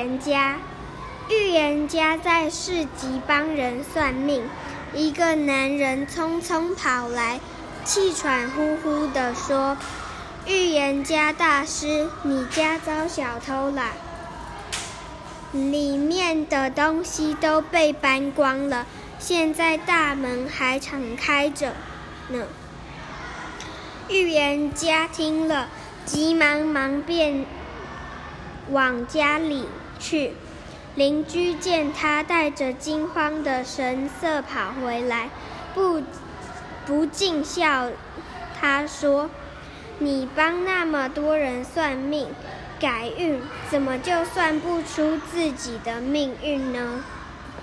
言家。预言家在市集帮人算命，一个男人匆匆跑来，气喘呼呼地说：“预言家大师，你家遭小偷了，里面的东西都被搬光了，现在大门还敞开着呢。”预言家听了，急忙忙便往家里去。邻居见他带着惊慌的神色跑回来，不不禁笑。他说：“你帮那么多人算命改运，怎么就算不出自己的命运呢？”